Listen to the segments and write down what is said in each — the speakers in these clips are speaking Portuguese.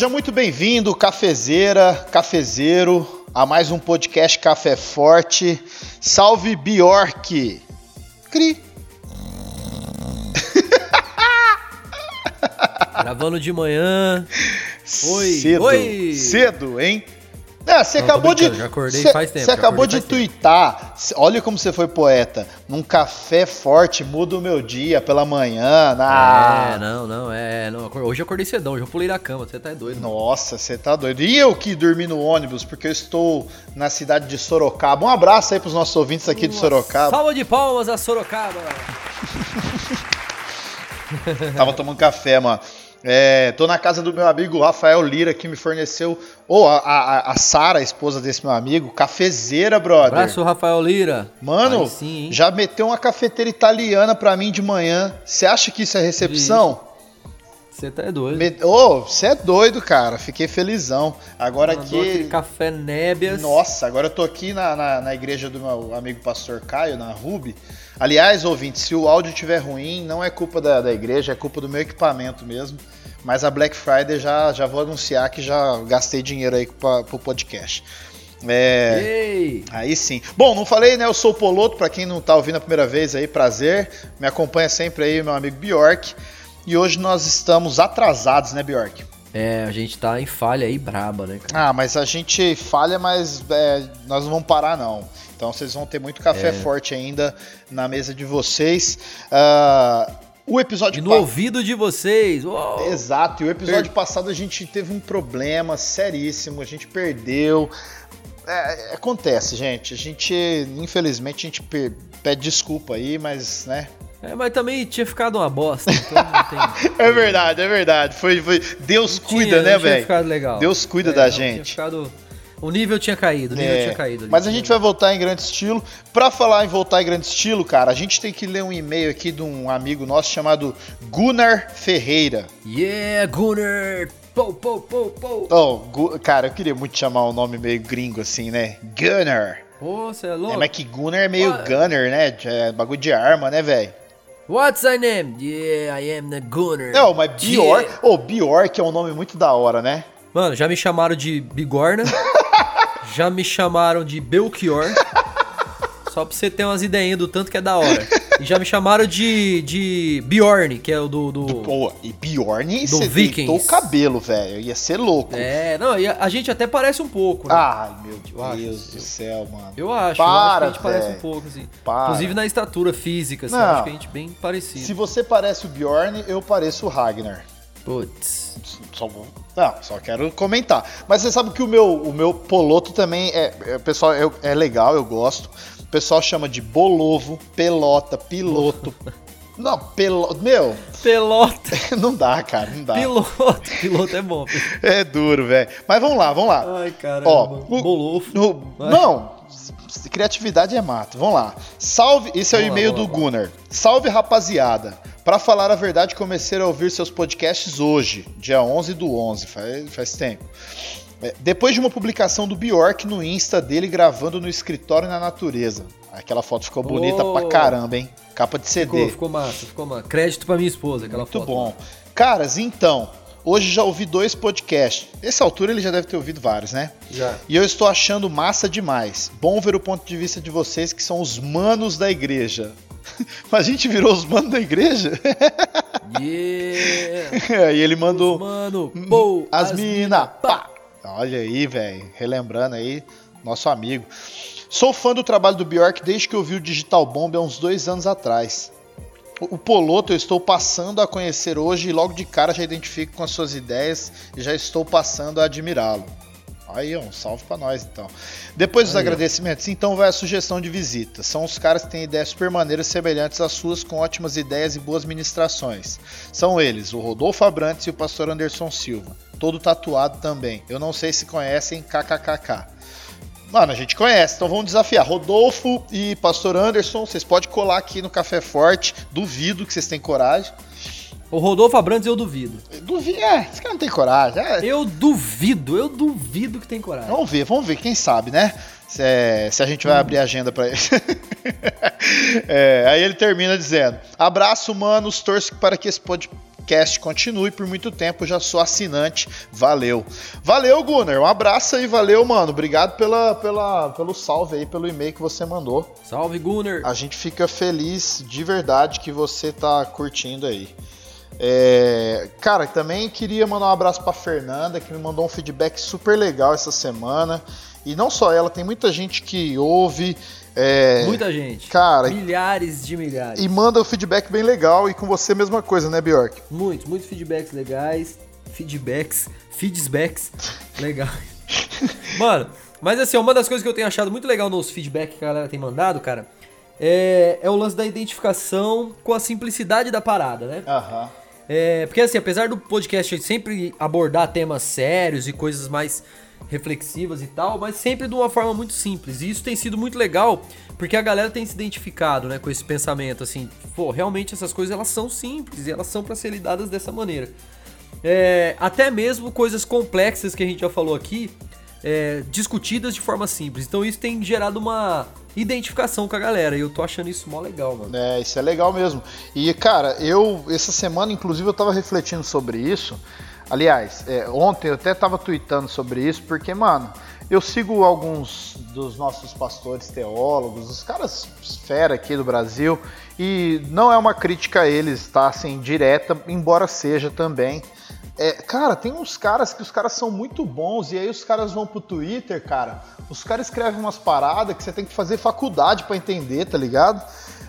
Seja muito bem-vindo, cafezeira, cafezeiro, a mais um podcast Café Forte. Salve Bjork! Cri! Gravando de manhã. Oi, cedo, oi. cedo, hein? É, você Não, acabou de. já acordei cê- faz tempo, Você já acabou de. Cê- Olha como você foi poeta. Num café forte muda o meu dia pela manhã. Na... É, não, não, é. Não, acor- hoje eu acordei cedão, hoje eu pulei da cama, você tá doido. Nossa, você tá doido. E eu que dormi no ônibus, porque eu estou na cidade de Sorocaba. Um abraço aí pros nossos ouvintes aqui de Uma Sorocaba. Salva de palmas a Sorocaba. Tava tomando café, mano. É, tô na casa do meu amigo Rafael Lira, que me forneceu. Ou a, a, a Sara, a esposa desse meu amigo, cafezeira, brother. Abraço, Rafael Lira. Mano, sim, já meteu uma cafeteira italiana pra mim de manhã. Você acha que isso é recepção? Você tá doido. Me- Ô, você é doido, cara. Fiquei felizão. Agora Mandou aqui. café nébias. Nossa, agora eu tô aqui na, na, na igreja do meu amigo pastor Caio, na Ruby. Aliás, ouvinte, se o áudio estiver ruim, não é culpa da, da igreja, é culpa do meu equipamento mesmo. Mas a Black Friday já, já vou anunciar que já gastei dinheiro aí pra, pro podcast. É. Ei! Aí sim. Bom, não falei, né? Eu sou o Poloto, pra quem não tá ouvindo a primeira vez aí, prazer. Me acompanha sempre aí meu amigo Bjork. E hoje nós estamos atrasados, né, Bjork? É, a gente tá em falha aí braba, né, cara? Ah, mas a gente falha, mas é, nós não vamos parar, não. Então vocês vão ter muito café É. forte ainda na mesa de vocês. Ah, o E episódio no pa- ouvido de vocês. Uou. Exato, e o episódio passado a gente teve um problema seríssimo, a gente perdeu. É, acontece, gente. A gente, infelizmente, a gente pe- pede desculpa aí, mas, né? É, mas também tinha ficado uma bosta, então não tem. É verdade, é verdade. Foi, foi... Deus Não cuida, tinha- né, velho? ficado legal. Deus cuida É, da não, tinha gente. ficado- O nível tinha caído, o nível É, tinha caído. Mas a gente vai voltar em grande estilo. Pra falar em voltar em grande estilo, cara, a gente tem que ler um e-mail aqui de um amigo nosso chamado Gunnar Ferreira. Yeah, Gunnar! Pou, pou, pou, pou! Oh, cara, eu queria muito chamar um nome meio gringo assim, né? Gunnar. Pô, você é É, louco? mas que Gunnar é meio Ah. Gunner, né? É bagulho de arma, né, velho? What's your name? Yeah, I am the Gunnar. Não, mas Bjork. Yeah. Ô, Bjork é um nome muito da hora, né? Mano, já me chamaram de Bigorna. já me chamaram de Belchior. Só pra você ter umas ideinhas do tanto que é da hora. E já me chamaram de, de Bjorn, que é o do. do... Pô, e Bjorn, Do Vikings. o cabelo, velho. Ia ser louco. É, não, e a, a gente até parece um pouco, né? Ai, meu Eu acho, Deus do céu, mano. Eu acho, Para, eu acho que a gente parece velho. um pouco, assim. Para. Inclusive na estatura física, assim, Não. acho que a gente é bem parecido. Se você parece o Bjorn, eu pareço o Ragnar. Putz. Só vou. Não, só quero comentar. Mas você sabe que o meu, o meu poloto também é. é pessoal, é, é legal, eu gosto. O pessoal chama de bolovo, pelota, piloto. Não, pelo. Meu, Pelota. não dá, cara, não dá. Piloto. Piloto é bom. É duro, velho. Mas vamos lá, vamos lá. Ai, caramba. Ó, o- Bolofo. No- não, criatividade é mato. Vamos lá. Salve, esse é o e-mail do Gunnar. Salve, rapaziada. Pra falar a verdade, comecei a ouvir seus podcasts hoje, dia 11 do 11, faz, faz tempo. É, depois de uma publicação do Bjork no Insta dele gravando no escritório na natureza. Aquela foto ficou bonita Oh. pra caramba, hein? Capa de CD. Ficou, ficou massa, ficou massa. Crédito pra minha esposa, aquela Muito foto. bom. Caras, então, hoje já ouvi dois podcasts. Nessa altura ele já deve ter ouvido vários, né? Já. E eu estou achando massa demais. Bom ver o ponto de vista de vocês que são os manos da igreja. Mas a gente virou os manos da igreja? Yeah. e ele mandou Mano, pô, as mina, pá. Olha aí, velho, relembrando aí nosso amigo. Sou fã do trabalho do Bjork desde que eu vi o Digital Bomb há uns dois anos atrás. O Poloto eu estou passando a conhecer hoje e logo de cara já identifico com as suas ideias e já estou passando a admirá-lo. Aí, um salve pra nós então. Depois dos Aí, agradecimentos, então vai a sugestão de visita. São os caras que têm ideias super maneiras semelhantes às suas, com ótimas ideias e boas ministrações. São eles, o Rodolfo Abrantes e o pastor Anderson Silva. Todo tatuado também. Eu não sei se conhecem, kkkk. Mano, a gente conhece, então vamos desafiar. Rodolfo e pastor Anderson, vocês podem colar aqui no Café Forte. Duvido que vocês têm coragem. O Rodolfo Abrantes eu duvido. Duvido, é, esse cara não tem coragem. É, Eu duvido, eu duvido que tem coragem. Vamos ver, vamos ver, quem sabe, né? Se, é, se a gente vai abrir a agenda pra ele. É, aí ele termina dizendo: Abraço, manos, torço para que esse, pod, podcast continue por muito tempo. Já sou assinante. Valeu. Valeu, Gunnar. Um abraço aí, valeu, mano. Obrigado pela, pela, pelo salve aí, pelo e-mail que você mandou. Salve, Gunnar. A gente fica feliz de verdade que você tá curtindo aí. É, cara, também queria mandar um abraço para Fernanda, que me mandou um feedback super legal essa semana. E não só ela, tem muita gente que ouve. É, muita gente. Cara. Milhares de milhares. E manda um feedback bem legal. E com você a mesma coisa, né, Bjork? Muitos, muitos feedbacks legais. Feedbacks. Feedbacks. legal. Mano, mas assim, uma das coisas que eu tenho achado muito legal nos feedbacks que a galera tem mandado, cara, é, é o lance da identificação com a simplicidade da parada, né? Aham. É, porque assim, apesar do podcast sempre abordar temas sérios e coisas mais reflexivas e tal, mas sempre de uma forma muito simples. E isso tem sido muito legal, porque a galera tem se identificado, né, com esse pensamento assim, pô, realmente essas coisas elas são simples e elas são para ser lidadas dessa maneira. É, até mesmo coisas complexas que a gente já falou aqui, é, discutidas de forma simples. Então isso tem gerado uma identificação com a galera. E eu tô achando isso mó legal, mano. É, isso é legal mesmo. E, cara, eu, essa semana, inclusive, eu tava refletindo sobre isso. Aliás, é, ontem eu até tava tweetando sobre isso, porque, mano, eu sigo alguns dos nossos pastores teólogos, os caras fera aqui do Brasil, e não é uma crítica a eles, tá? Assim, direta, embora seja também. É, cara, tem uns caras que os caras são muito bons e aí os caras vão pro Twitter, cara. Os caras escrevem umas paradas que você tem que fazer faculdade para entender, tá ligado?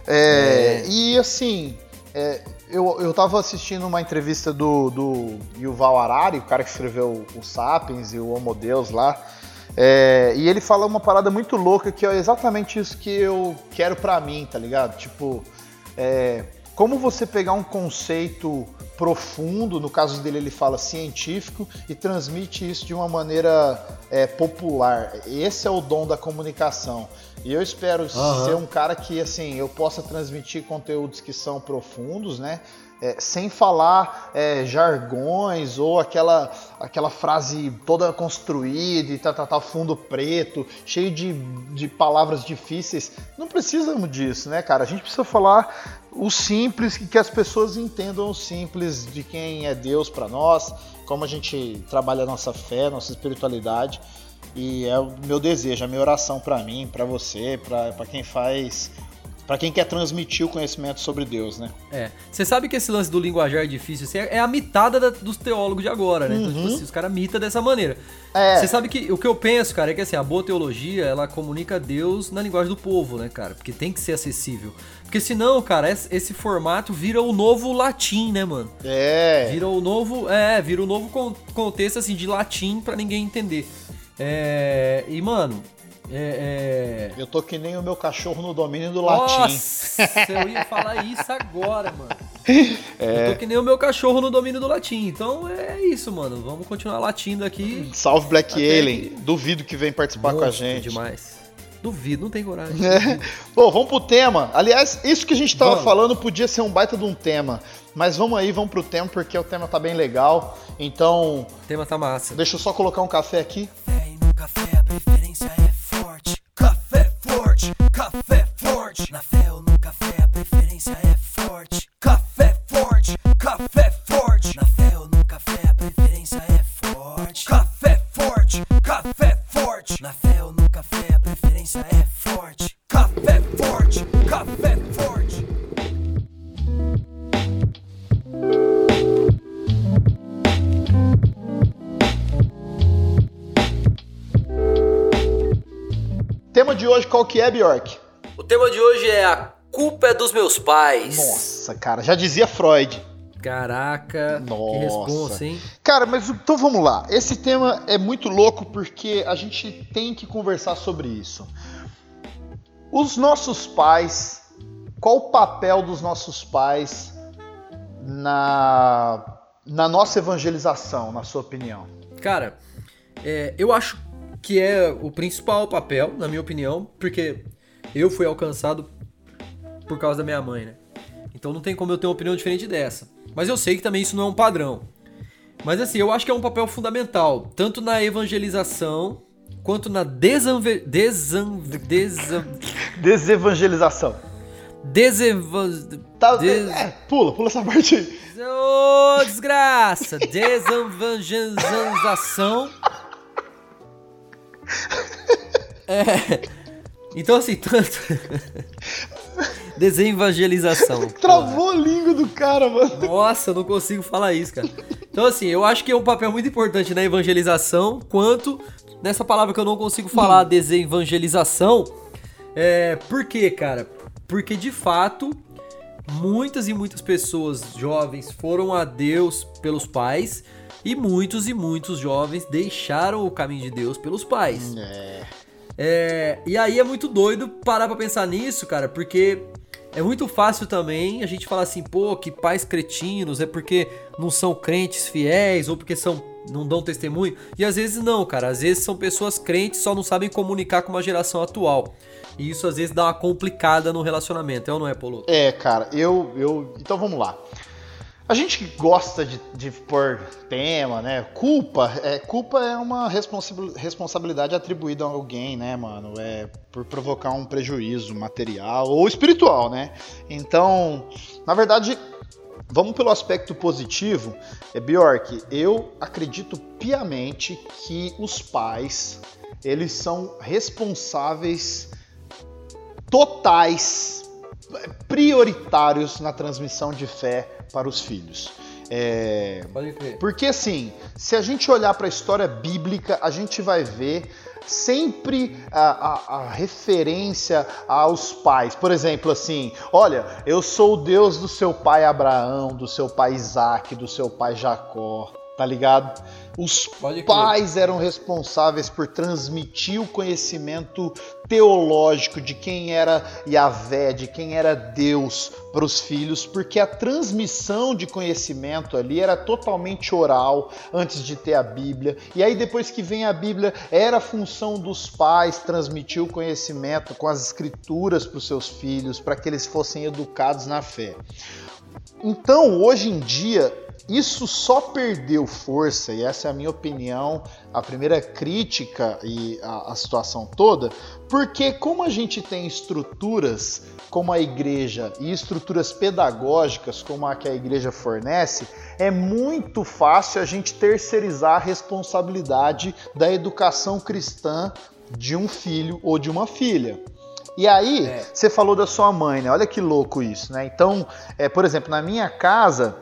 É, é. E assim, é, eu, eu tava assistindo uma entrevista do, do Yuval Harari, o cara que escreveu o Sapiens e o Homo Deus lá. É, e ele fala uma parada muito louca que é exatamente isso que eu quero para mim, tá ligado? Tipo, é, como você pegar um conceito profundo, no caso dele ele fala científico, e transmite isso de uma maneira é, popular. Esse é o dom da comunicação. E eu espero uhum. ser um cara que assim eu possa transmitir conteúdos que são profundos, né? É, sem falar é, jargões ou aquela, aquela frase toda construída e tá, tá, tá, fundo preto, cheio de, de palavras difíceis. Não precisamos disso, né, cara? A gente precisa falar o simples, que as pessoas entendam o simples de quem é Deus para nós, como a gente trabalha a nossa fé, nossa espiritualidade. E é o meu desejo, a minha oração para mim, para você, para quem faz para quem quer transmitir o conhecimento sobre Deus, né? É. Você sabe que esse lance do linguajar é difícil, assim, é a mitada da, dos teólogos de agora, né? Uhum. Então, tipo uhum. assim, os caras mitam dessa maneira. É. Você sabe que o que eu penso, cara, é que assim, a boa teologia, ela comunica Deus na linguagem do povo, né, cara? Porque tem que ser acessível. Porque senão, cara, esse, esse formato vira o novo latim, né, mano? É. Vira o novo, é, vira o novo contexto assim de latim para ninguém entender. É, e mano, é, é... Eu tô que nem o meu cachorro no domínio do Nossa, latim. Nossa, eu ia falar isso agora, mano. É... Eu tô que nem o meu cachorro no domínio do latim. Então é isso, mano. Vamos continuar latindo aqui. Salve Black Alien. Que... Duvido que vem participar Monstro com a gente. demais. Duvido, não tem coragem. É. Bom, vamos pro tema. Aliás, isso que a gente tava vamos. falando podia ser um baita de um tema. Mas vamos aí, vamos pro tema, porque o tema tá bem legal. Então. O tema tá massa. Deixa eu só colocar um café aqui. Café e no café a preferência é forte, café forte. Na fé ou no café a preferência é qual que é, Bjork? O tema de hoje é a culpa é dos meus pais. Nossa, cara, já dizia Freud. Caraca, Nossa. que responsa, hein? Cara, mas então vamos lá. Esse tema é muito louco porque a gente tem que conversar sobre isso. Os nossos pais, qual o papel dos nossos pais na, na nossa evangelização, na sua opinião? Cara, é, eu acho que é o principal papel, na minha opinião, porque eu fui alcançado por causa da minha mãe, né? Então não tem como eu ter uma opinião diferente dessa. Mas eu sei que também isso não é um padrão. Mas assim, eu acho que é um papel fundamental, tanto na evangelização quanto na desanve... desan... desan... desevangelização. Desevan... Tá, Des- é, pula, pula essa parte aí. Ô, desgraça! Desevangelização. É. Então, assim, tanto. Desevangelização. Travou a língua do cara, mano. Nossa, eu não consigo falar isso, cara. Então, assim, eu acho que é um papel muito importante na evangelização, quanto nessa palavra que eu não consigo falar, desevangelização. É, por quê, cara? Porque de fato, muitas e muitas pessoas jovens foram a Deus pelos pais, e muitos e muitos jovens deixaram o caminho de Deus pelos pais. É. É, e aí é muito doido parar pra pensar nisso, cara, porque é muito fácil também a gente falar assim, pô, que pais cretinos é porque não são crentes fiéis ou porque são não dão testemunho. E às vezes não, cara, às vezes são pessoas crentes só não sabem comunicar com uma geração atual. E isso às vezes dá uma complicada no relacionamento, é ou não é, Paulo? É, cara, eu, eu. Então vamos lá. A gente que gosta de, de pôr tema, né? Culpa, é, culpa é uma responsabil- responsabilidade atribuída a alguém, né, mano? É por provocar um prejuízo material ou espiritual, né? Então, na verdade, vamos pelo aspecto positivo. É Bjork, eu acredito piamente que os pais eles são responsáveis totais, prioritários na transmissão de fé para os filhos. É, porque assim, se a gente olhar para a história bíblica, a gente vai ver sempre a, a- a referência aos pais. Por exemplo, assim, olha, eu sou o Deus do seu pai Abraão, do seu pai Isaac, do seu pai Jacó, tá ligado? Os pais eram responsáveis por transmitir o conhecimento teológico de quem era Yahvé, de quem era Deus para os filhos, porque a transmissão de conhecimento ali era totalmente oral antes de ter a Bíblia. E aí depois que vem a Bíblia, era a função dos pais transmitir o conhecimento com as escrituras para os seus filhos, para que eles fossem educados na fé. Então, hoje em dia, isso só perdeu força, e essa é a minha opinião, a primeira crítica e a, a situação toda, porque como a gente tem estruturas como a igreja e estruturas pedagógicas como a que a igreja fornece, é muito fácil a gente terceirizar a responsabilidade da educação cristã de um filho ou de uma filha. E aí, É. você falou da sua mãe, né? Olha que louco isso, né? Então, é, por exemplo, na minha casa,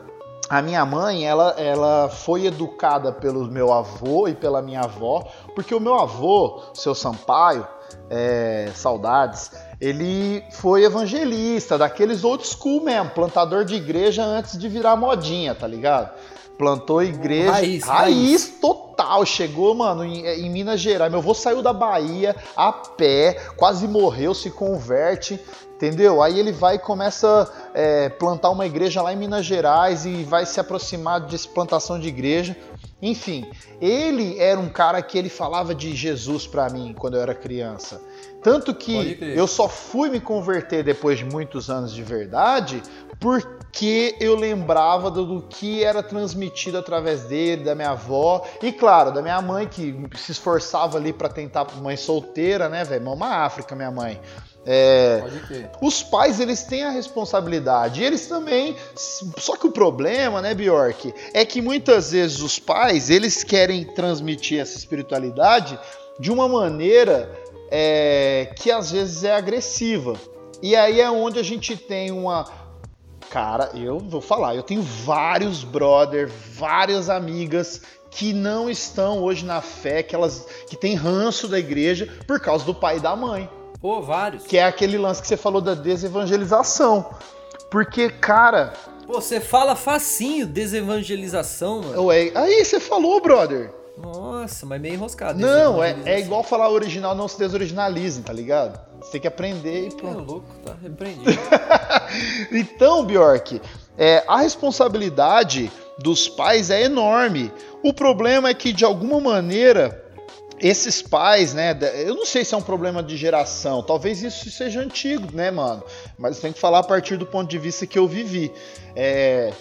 a minha mãe, ela, ela foi educada pelo meu avô e pela minha avó, porque o meu avô, seu Sampaio, é, saudades, ele foi evangelista, daqueles old school mesmo, plantador de igreja antes de virar modinha, tá ligado? Plantou igreja. Raiz, raiz total. Chegou, mano, em, em Minas Gerais. Meu avô saiu da Bahia a pé, quase morreu, se converte. Entendeu? Aí ele vai e começa a é, plantar uma igreja lá em Minas Gerais e vai se aproximar de plantação de igreja. Enfim, ele era um cara que ele falava de Jesus pra mim quando eu era criança. Tanto que eu só fui me converter depois de muitos anos de verdade porque eu lembrava do, do que era transmitido através dele, da minha avó e, claro, da minha mãe que se esforçava ali pra tentar mãe solteira, né, velho? Mama África, minha mãe. É, os pais eles têm a responsabilidade, eles também. Só que o problema, né, Bjork, é que muitas vezes os pais eles querem transmitir essa espiritualidade de uma maneira é, que às vezes é agressiva. E aí é onde a gente tem uma. Cara, eu vou falar, eu tenho vários brother, várias amigas que não estão hoje na fé, que elas que têm ranço da igreja por causa do pai e da mãe Pô, vários. que é aquele lance que você falou da desevangelização. Porque, cara, Pô, você fala facinho, desevangelização, mano. ué, aí você falou, brother. Nossa, mas meio enroscado. Não, é, é igual falar original não se desoriginalize, tá ligado? Você tem que aprender e É pronto. louco, tá repreendido. Então, Bjork, é, a responsabilidade dos pais é enorme. O problema é que, de alguma maneira, esses pais, né? Eu não sei se é um problema de geração, talvez isso seja antigo, né, mano? Mas tem que falar a partir do ponto de vista que eu vivi. É,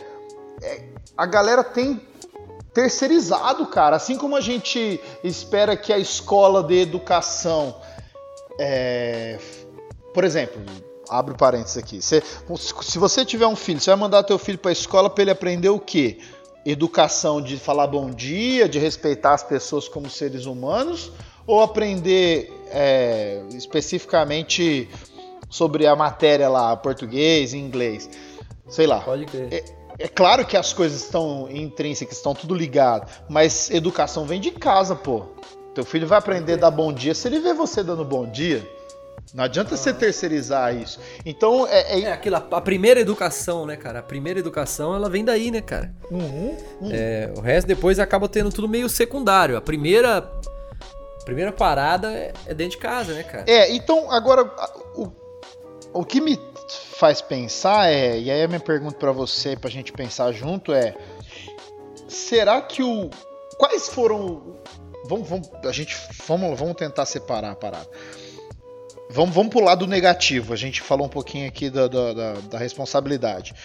é, a galera tem terceirizado, cara. Assim como a gente espera que a escola de educação, é, por exemplo, abre parênteses aqui. Você- se você tiver um filho, você vai mandar teu filho pra escola pra ele aprender o quê? Educação de falar bom dia, de respeitar as pessoas como seres humanos, ou aprender é, especificamente sobre a matéria lá, português, inglês, sei lá. Pode crer. É claro que as coisas estão intrínsecas, estão tudo ligado, mas educação vem de casa, pô. Teu filho vai aprender a dar bom dia se ele vê você dando bom dia. Não adianta você terceirizar isso. Então, é. é- É aquilo, a primeira educação, né, cara? A primeira educação, ela vem daí, né, cara? Uhum, uhum. É, o resto depois acaba tendo tudo meio secundário. A primeira, a primeira parada é, é dentro de casa, né, cara? É, então, agora, o, o que me faz pensar é, e aí a minha pergunta pra você, pra gente pensar junto é, será que o, quais foram, vamos, vamos, a gente, vamos, vamos tentar separar a parada. Vamos, vamos pro lado negativo, a gente falou um pouquinho aqui da, da, da- da responsabilidade.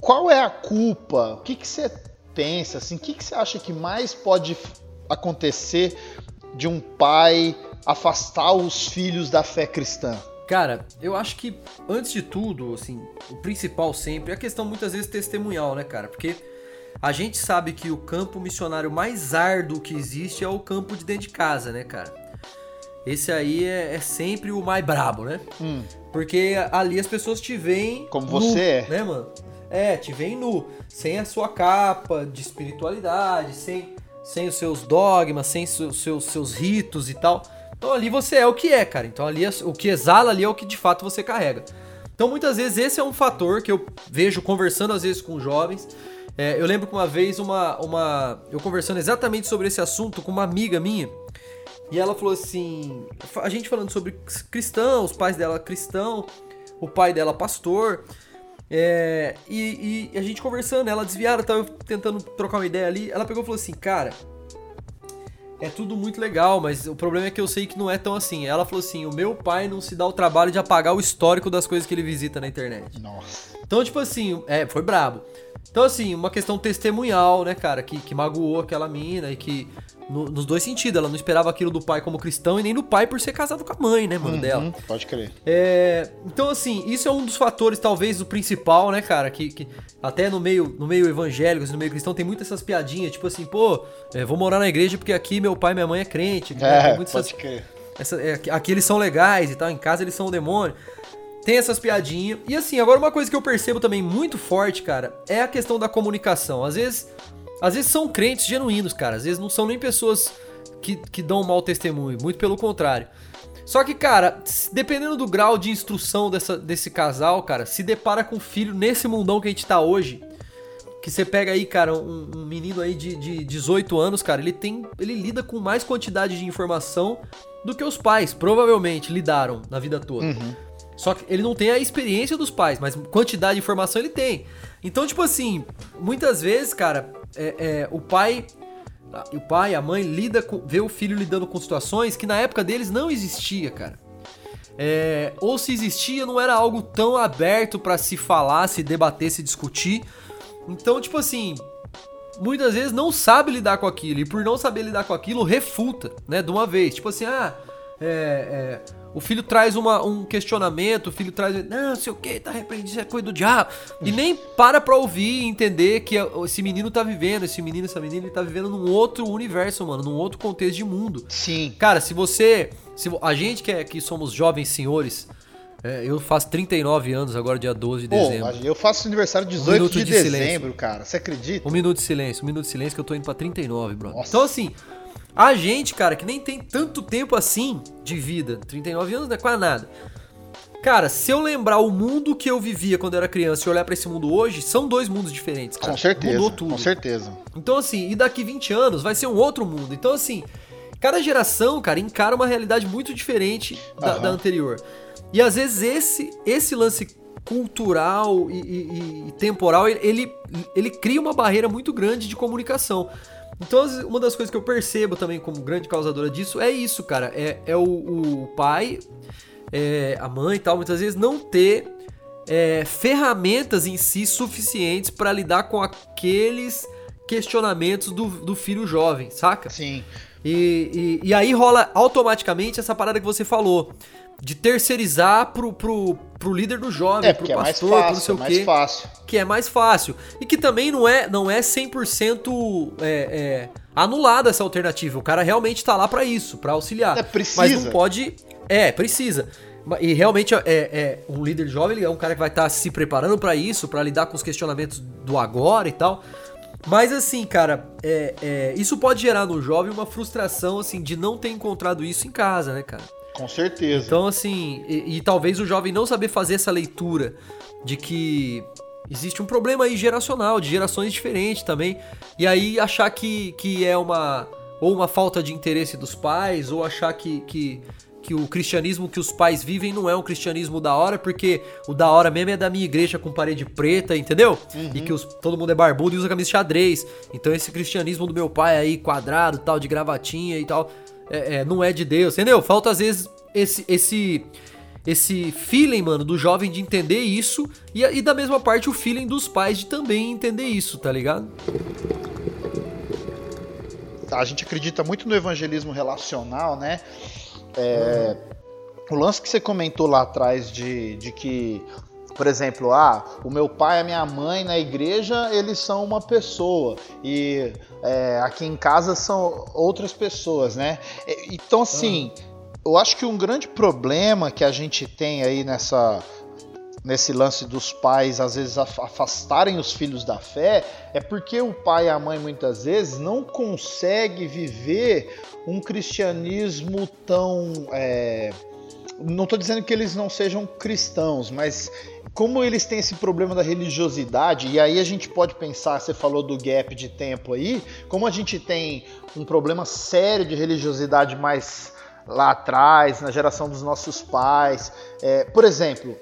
Qual é a culpa? O que, que você pensa, assim, o que, que você acha que mais pode acontecer de um pai afastar os filhos da fé cristã? Cara, eu acho que, antes de tudo, assim, o principal sempre é a questão muitas vezes testemunhal, né, cara? Porque a gente sabe que o campo missionário mais árduo que existe é o campo de dentro de casa, né, cara? Esse aí é, é sempre o mais brabo, né? Hum, Porque ali as pessoas te veem. Como nu, você é. Né, mano? É, te veem nu. Sem a sua capa de espiritualidade, sem, sem os seus dogmas, sem seus, seus, seus ritos e tal. Então ali você é o que é, cara. Então ali o que exala ali é o que de fato você carrega. Então muitas vezes esse é um fator que eu vejo conversando às vezes com jovens. É, eu lembro que uma vez uma, uma. Eu conversando exatamente sobre esse assunto com uma amiga minha. E ela falou assim: a gente falando sobre cristão, os pais dela cristão, o pai dela pastor. é, e, e a gente conversando, ela desviada, tava tentando trocar uma ideia ali. Ela pegou e falou assim: Cara, é tudo muito legal, mas o problema é que eu sei que não é tão assim. Ela falou assim: O meu pai não se dá o trabalho de apagar o histórico das coisas que ele visita na internet. nossa. Então, tipo assim, é, foi brabo. Então, assim, uma questão testemunhal, né, cara, que, que magoou aquela mina e que, no- nos dois sentidos, ela não esperava aquilo do pai como cristão e nem do pai por ser casado com a mãe, né, mano, dela. Uhum, pode crer. É, então, assim, isso é um dos fatores, talvez, o principal, né, cara? Que, que até no meio, no meio evangélico, assim, no meio cristão, tem muitas essas piadinhas, tipo assim, pô, é, vou morar na igreja porque aqui meu pai e minha mãe é crente. né? É, Tem muitas essas- pode crer. essa- é, aqui eles são legais e tal, em casa eles são o demônio. Tem essas piadinhas. E assim, agora uma coisa que eu percebo também muito forte, cara, é a questão da comunicação. Às vezes, às vezes são crentes genuínos, cara. Às vezes não são nem pessoas que, que dão um mau testemunho, muito pelo contrário. Só que, cara, dependendo do grau de instrução dessa, desse casal, cara, se depara com um filho nesse mundão que a gente tá hoje, que você pega aí, cara, um, um menino aí de, de 18 anos, cara, ele tem. Ele lida com mais quantidade de informação do que os pais, provavelmente, lidaram na vida toda. Uhum. Só que ele não tem a experiência dos pais, mas quantidade de informação ele tem. Então, tipo assim, muitas vezes, cara, é, é, o pai. O pai, a mãe lida com. vê o filho lidando com situações que na época deles não existia, cara. É, ou se existia, não era algo tão aberto pra se falar, se debater, se discutir. Então, tipo assim, muitas vezes não sabe lidar com aquilo. E por não saber lidar com aquilo, refuta, né? De uma vez. Tipo assim, ah, é, é, o filho traz uma- um questionamento, o filho traz. Não, não sei o que, tá repreendido, isso é coisa do diabo. E nem para pra ouvir e entender que esse menino tá vivendo, esse menino, essa menina, ele tá vivendo num outro universo, mano, num outro contexto de mundo. Sim. Cara, se você. Se a gente que, é, que somos jovens senhores, é, eu faço 39 anos agora, dia 12 de Pô, dezembro. eu faço aniversário Um 18 minuto de, de dezembro, cara. Você acredita? Um minuto de silêncio, um minuto de silêncio que eu tô indo pra 39, brother. Nossa. Então, assim, a gente, cara, que nem tem tanto tempo assim de vida, 39 anos não é quase nada. Cara, se eu lembrar o mundo que eu vivia quando eu era criança e olhar pra esse mundo hoje, são dois mundos diferentes, cara. Com certeza. Mudou tudo. Com certeza. Então, assim, e daqui 20 anos vai ser um outro mundo. Então, assim, cada geração, cara, encara uma realidade muito diferente da, da anterior. E às vezes esse, esse lance cultural e, e- e temporal, ele, ele cria uma barreira muito grande de comunicação. Então, uma das coisas que eu percebo também como grande causadora disso é isso, cara. É, é o, o pai, é, a mãe e tal, muitas vezes não ter é, ferramentas em si suficientes para lidar com aqueles questionamentos do, do filho jovem, saca? Sim. E, e, e aí rola automaticamente essa parada que você falou. De terceirizar pro, pro, pro líder do jovem, É, pro é mais pastor, pro não fácil, sei é o mais quê. fácil. Que é mais fácil. E que também não é, não é 100% é, é, anulada essa alternativa. O cara realmente tá lá pra isso, pra auxiliar. É, precisa. Mas não pode. É, precisa. E realmente é, é um líder jovem, é um cara que vai estar se preparando pra isso, pra lidar com os questionamentos do agora e tal. Mas assim, cara, é, é, isso pode gerar no jovem uma frustração assim de não ter encontrado isso em casa, né, cara? Com certeza. Então, assim, e, e talvez o jovem não saber fazer essa leitura de que existe um problema aí geracional, de gerações diferentes também, e aí achar que, que é uma ou uma falta de interesse dos pais, ou achar que, que, que o cristianismo que os pais vivem não é um cristianismo da hora, porque o da hora mesmo é da minha igreja com parede preta, entendeu? E que os- todo mundo é barbudo e usa camisa xadrez. Então esse cristianismo do meu pai aí, quadrado, tal, de gravatinha e tal, é, é, não é de Deus, entendeu? Falta às vezes esse esse esse feeling, mano, do jovem de entender isso e, e da mesma parte o feeling dos pais de também entender isso, tá ligado? a gente acredita muito no evangelismo relacional, né? É, O lance que você comentou lá atrás de, de que, por exemplo, ah, o meu pai e a minha mãe na igreja, eles são uma pessoa. E é, aqui em casa são outras pessoas, né? Então, assim, eu acho que um grande problema que a gente tem aí nessa nesse lance dos pais às vezes af- afastarem os filhos da fé é porque o pai e a mãe muitas vezes não consegue viver um cristianismo tão é, não estou dizendo que eles não sejam cristãos mas como eles têm esse problema da religiosidade e aí a gente pode pensar você falou do gap de tempo aí como a gente tem um problema sério de religiosidade mais lá atrás na geração dos nossos pais é, por exemplo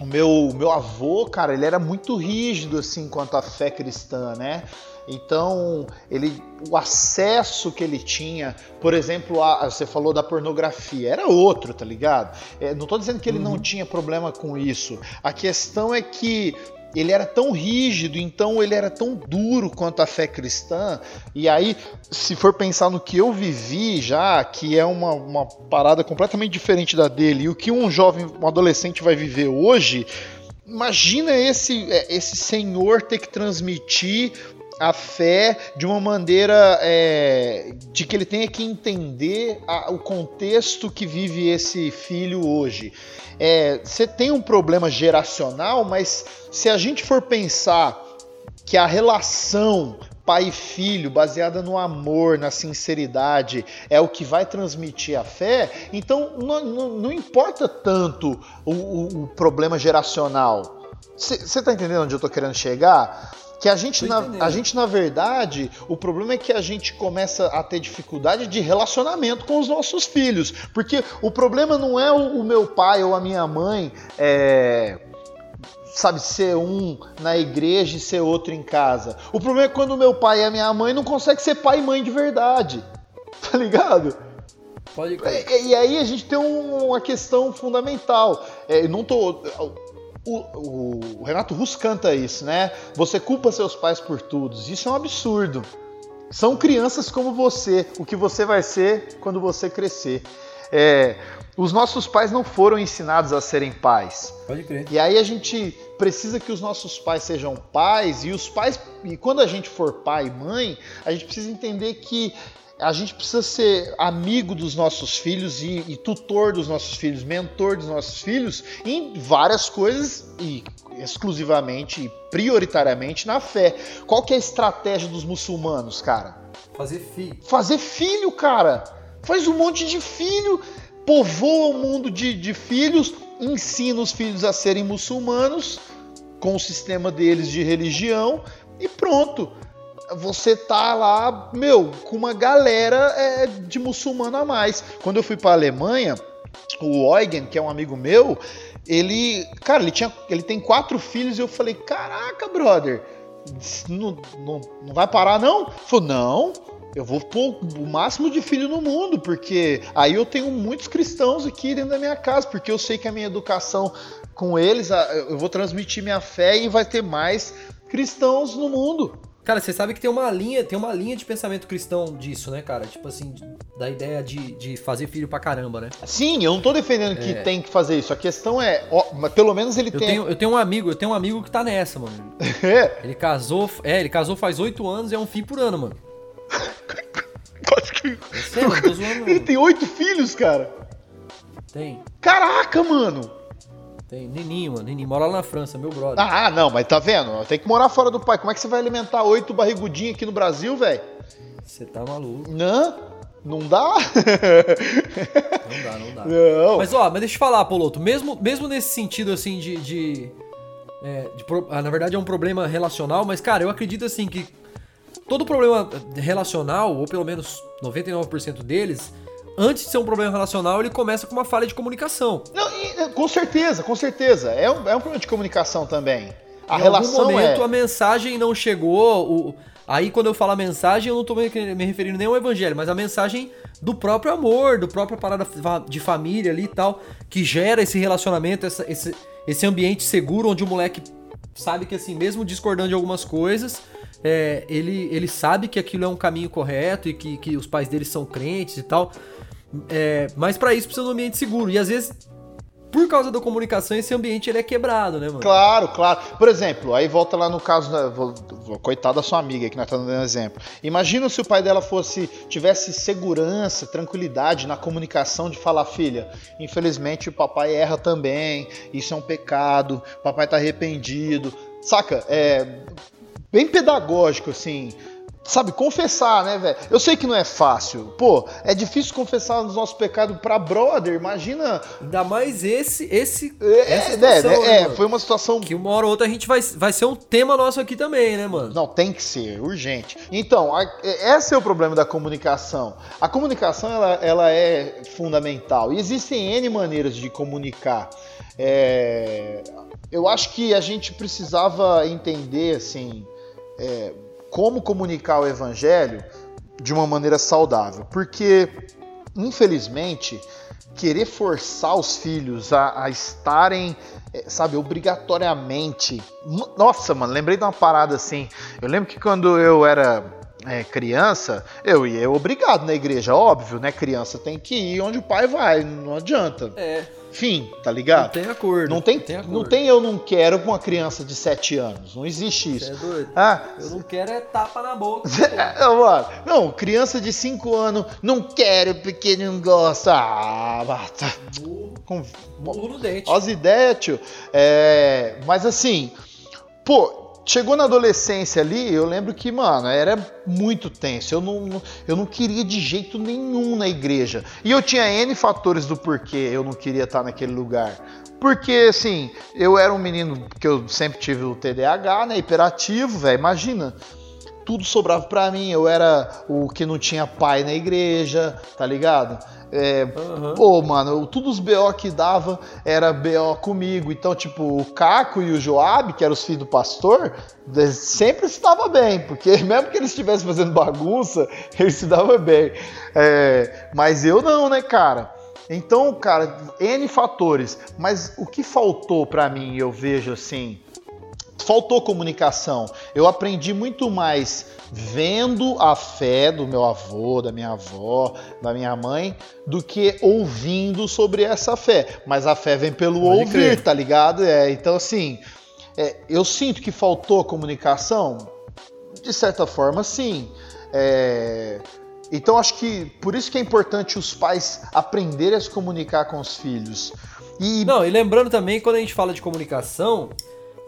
o meu, meu avô, cara, ele era muito rígido assim quanto à fé cristã, né? Então, ele, o acesso que ele tinha, por exemplo, a, você falou da pornografia, era outro, tá ligado? É, não tô dizendo que ele não tinha problema com isso. A questão é que ele era tão rígido, então ele era tão duro quanto a fé cristã. E aí, se for pensar no que eu vivi já, que é uma, uma parada completamente diferente da dele, e o que um jovem, um adolescente vai viver hoje, imagina esse, é, esse senhor ter que transmitir a fé de uma maneira é, de que ele tenha que entender a- o contexto que vive esse filho hoje. É, Você tem um problema geracional, mas se a gente for pensar que a relação pai e filho, baseada no amor, na sinceridade, é o que vai transmitir a fé, então não, não- não importa tanto o, o- o problema geracional. Você está entendendo onde eu estou querendo chegar? Que a gente, na, a gente, na verdade, o problema é que a gente começa a ter dificuldade de relacionamento com os nossos filhos. Porque o problema não é o, o meu pai ou a minha mãe é, sabe, ser um na igreja e ser outro em casa. O problema é quando o meu pai e a minha mãe não conseguem ser pai e mãe de verdade. Tá ligado? Pode E, e aí a gente tem um- uma questão fundamental. É, eu não tô. O, o- Renato Russo canta isso, né? Você culpa seus pais por tudo. Isso é um absurdo. São crianças como você, o que você vai ser quando você crescer. É, os nossos pais não foram ensinados a serem pais. Pode crer. E aí a gente precisa que os nossos pais sejam pais e os pais e quando a gente for pai e mãe, a gente precisa entender que a gente precisa ser amigo dos nossos filhos e, e tutor dos nossos filhos, mentor dos nossos filhos em várias coisas e exclusivamente e prioritariamente na fé. Qual que é a estratégia dos muçulmanos, cara? Fazer fi. fazer filho, cara. Faz um monte de filho, povoa o mundo de, de filhos, ensina os filhos a serem muçulmanos com o sistema deles de religião e pronto. Você tá lá, meu, com uma galera é, de muçulmano a mais. Quando eu fui pra Alemanha, o Eugen, que é um amigo meu, ele, cara, ele tinha, ele tem quatro filhos e eu falei, caraca, brother, não, não, não vai parar não? Ele falou, não, eu vou pôr o máximo de filho no mundo, porque aí eu tenho muitos cristãos aqui dentro da minha casa, porque eu sei que a minha educação com eles, eu vou transmitir minha fé e vai ter mais cristãos no mundo. Cara, você sabe que tem uma linha, tem uma linha de pensamento cristão disso, né, cara? Tipo assim, da ideia de, de fazer filho pra caramba, né? Sim, eu não tô defendendo que É. tem que fazer isso. A questão é, ó, mas pelo menos ele Eu tem. tenho, eu tenho um amigo, eu tenho um amigo que tá nessa, mano. É, Ele casou, é, ele casou faz oito anos e é um filho por ano, mano. quase que- sério, não tô zoando, Ele não. tem oito filhos, cara. Tem, Caraca, mano. Tem. Nininho, mano. Nininho mora lá na França, meu brother. Ah, não, mas tá vendo? Tem que morar fora do pai. Como é que você vai alimentar oito barrigudinhos aqui no Brasil, velho? Você tá maluco. Não, não dá. Não dá, não dá. não. Mas ó, mas deixa eu falar, Poloto, mesmo, mesmo nesse sentido assim de. de, é, de ah, na verdade é um problema relacional, mas cara, eu acredito assim que todo problema relacional, ou pelo menos 99% deles, antes de ser um problema relacional, ele começa com uma falha de comunicação. Não, e, com certeza, com certeza. É um, é um problema de comunicação também. A em relação algum momento é. a mensagem não chegou. o- aí quando eu falo a mensagem, eu não tô me, referindo nem ao evangelho, mas a mensagem do próprio amor, do próprio parada de família ali e tal, que gera esse relacionamento, essa- esse, esse ambiente seguro onde o moleque sabe que assim, mesmo discordando de algumas coisas, é, ele, ele sabe que aquilo é um caminho correto e que, que os pais dele são crentes e tal. É, mas pra isso precisa de um ambiente seguro. E às vezes, por causa da comunicação, esse ambiente ele é quebrado, né, mano? Claro, claro. Por exemplo, aí volta lá no caso da. Coitada da sua amiga que nós estamos dando exemplo. Imagina se o pai dela fosse. tivesse segurança, tranquilidade na comunicação de falar, filha, infelizmente o papai erra também, isso é um pecado, papai tá arrependido. Saca? É. Bem pedagógico, assim. Sabe, confessar, né, velho? Eu sei que não é fácil. Pô, é difícil confessar os nossos pecados pra brother. Imagina. Ainda mais esse, esse, É, essa é, situação, é, né, é, mano? foi uma situação Que uma hora ou outra a gente vai, vai ser um tema nosso aqui também, né, mano? Não, tem que ser, urgente. Então, a- esse é o problema da comunicação. A comunicação, ela, ela é fundamental. E existem N maneiras de comunicar. É, eu acho que a gente precisava entender, assim, é, como comunicar o evangelho de uma maneira saudável. Porque, infelizmente, querer forçar os filhos a, a estarem, é, sabe, obrigatoriamente. Nossa, mano, lembrei de uma parada assim. Eu lembro que quando eu era é, criança, eu ia obrigado na igreja, óbvio, né? Criança tem que ir onde o pai vai, não adianta. É, Fim, tá não ligado? tem acordo. Não tem, acordo. não tem eu não quero com uma criança de 7 anos. Não existe Você isso. é doido? Ah, Eu não quero é tapa na boca. pô. é, mano, não, criança de 5 anos, não quero porque não gosta. Ah, bata. Burro, Com, burro no dente. As ideias, tio. É, mas assim, pô, chegou na adolescência ali, eu lembro que, mano, era muito tenso. Eu não, eu não queria de jeito nenhum na igreja. E eu tinha N fatores do porquê eu não queria estar naquele lugar. Porque, assim, eu era um menino que eu sempre tive o TDAH, né? Hiperativo, velho. Imagina. Tudo sobrava pra mim. Eu era o que não tinha pai na igreja, tá ligado? É, Aham. Pô, mano, todos os BO que dava era BO comigo. Então, tipo, o Caco e o Joab, que eram os filhos do pastor, sempre se dava bem, porque mesmo que eles estivessem fazendo bagunça, eles se davam bem. É, mas eu não, né, cara? Então, cara, N fatores. Mas o que faltou pra mim, eu vejo assim, faltou comunicação. Eu aprendi muito mais vendo a fé do meu avô, da minha avó, da minha mãe, do que ouvindo sobre essa fé. Mas a fé vem pelo Pode ouvir, crer. tá ligado? É, então, assim, é, eu sinto que faltou comunicação. De certa forma, sim. É, então, acho que por isso que é importante os pais aprenderem a se comunicar com os filhos. E Não, e lembrando também, quando a gente fala de comunicação,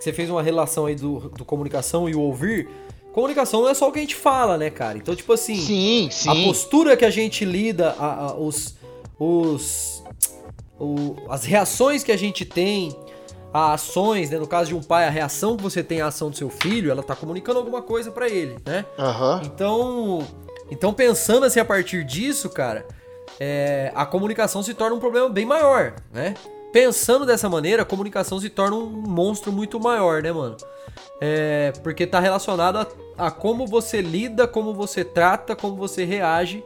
você fez uma relação aí do, do comunicação e o ouvir, comunicação não é só o que a gente fala, né, cara? Então, tipo assim, sim, sim. a postura que a gente lida, a- a- os, os, o- as reações que a gente tem, as ações, né? No caso de um pai, a reação que você tem à ação do seu filho, ela tá comunicando alguma coisa pra ele, né? Aham. Então, então pensando assim a partir disso, cara, é, a comunicação se torna um problema bem maior, né? Pensando dessa maneira, a comunicação se torna um monstro muito maior, né, mano? É, porque tá relacionado a, a como você lida, como você trata, como você reage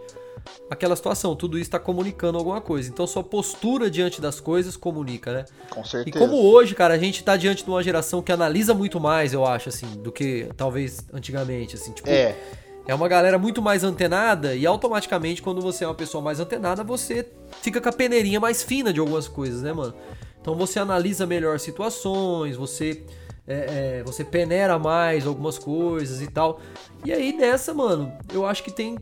aquela situação. Tudo isso tá comunicando alguma coisa. Então sua postura diante das coisas comunica, né? Com E certeza. como hoje, cara, a gente tá diante de uma geração que analisa muito mais, eu acho, assim, do que talvez antigamente, assim, tipo, É, é uma galera muito mais antenada e automaticamente quando você é uma pessoa mais antenada, você fica com a peneirinha mais fina de algumas coisas, né, mano? Então você analisa melhor situações, você é, é, você peneira mais algumas coisas e tal. E aí nessa, mano, eu acho que tem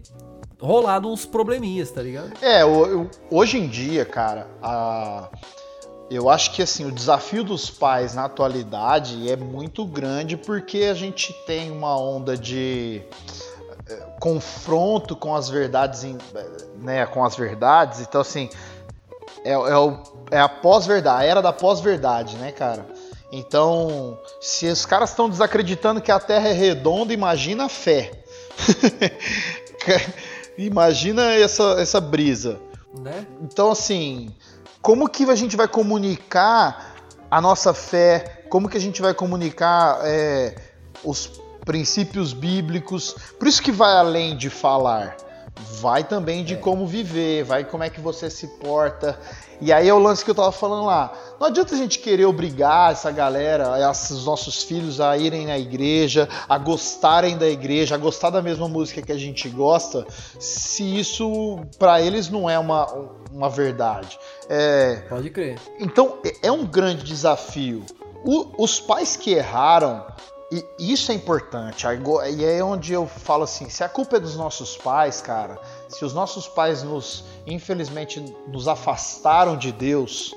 rolado uns probleminhas, tá ligado? É, eu- hoje em dia, cara, a- eu acho que assim, o desafio dos pais na atualidade é muito grande porque a gente tem uma onda de confronto com as verdades, né, com as verdades. Então assim, é, é o- é a pós-verdade, a era da pós-verdade, né, cara? Então, se os caras estão desacreditando que a Terra é redonda, imagina a fé. imagina essa, essa brisa. Né? Então, assim, como que a gente vai comunicar a nossa fé? Como que a gente vai comunicar é, os princípios bíblicos? Por isso que vai além de falar. Vai também de como viver, vai como é que você se porta. E aí é o lance que eu tava falando lá. Não adianta a gente querer obrigar essa galera, esses nossos filhos a irem na igreja, a gostarem da igreja, a gostar da mesma música que a gente gosta, se isso para eles não é uma, uma verdade. É, Pode crer. então é- é um grande desafio. O- os pais que erraram, e isso é importante. E é onde eu falo assim: se a culpa é dos nossos pais, cara, se os nossos pais nos, infelizmente, nos afastaram de Deus,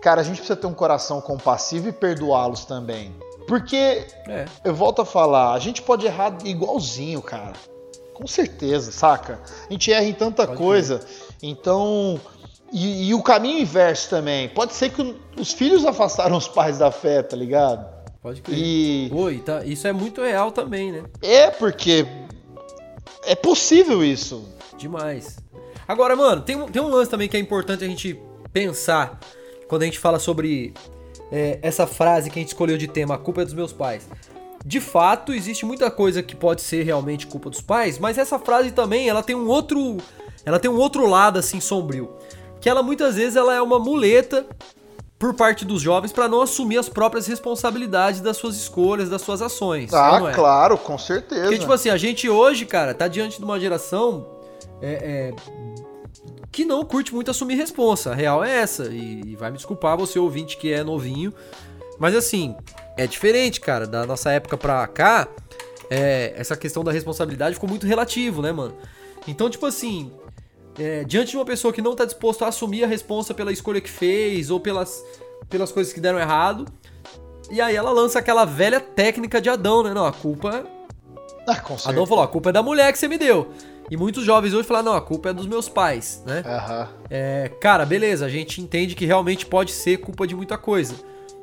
cara, a gente precisa ter um coração compassivo e perdoá-los também. Porque, É. eu volto a falar, a gente pode errar igualzinho, cara. Com certeza, saca? A gente erra em tanta Pode coisa. Então. E, e o caminho inverso também. Pode ser que os filhos afastaram os pais da fé, tá ligado? Pode crer. E Oi, tá, isso é muito real também, né? é porque é possível isso. Demais. Agora, mano, tem, um- tem um lance também que é importante a gente pensar quando a gente fala sobre é, essa frase que a gente escolheu de tema, a culpa é dos meus pais. De fato, existe muita coisa que pode ser realmente culpa dos pais, mas essa frase também, ela tem um outro, ela tem um outro lado assim sombrio, que ela muitas vezes ela é uma muleta por parte dos jovens para não assumir as próprias responsabilidades das suas escolhas, das suas ações. Ah, é? claro, com certeza. Porque, tipo assim, a gente hoje, cara, tá diante de uma geração é, é, que não curte muito assumir responsa. A real é essa. E, e vai me desculpar você ouvinte que é novinho. Mas assim, é diferente, cara. Da nossa época pra cá, é, essa questão da responsabilidade ficou muito relativo, né, mano? Então, tipo assim, é, diante de uma pessoa que não tá disposto a assumir a responsa pela escolha que fez ou pelas, pelas coisas que deram errado. E aí ela lança aquela velha técnica de Adão, né? Não, a culpa ah, com certeza. Adão falou, a culpa é da mulher que você me deu. E muitos jovens hoje falam, não, a culpa é dos meus pais, né? Aham. É, cara, beleza, a gente entende que realmente pode ser culpa de muita coisa.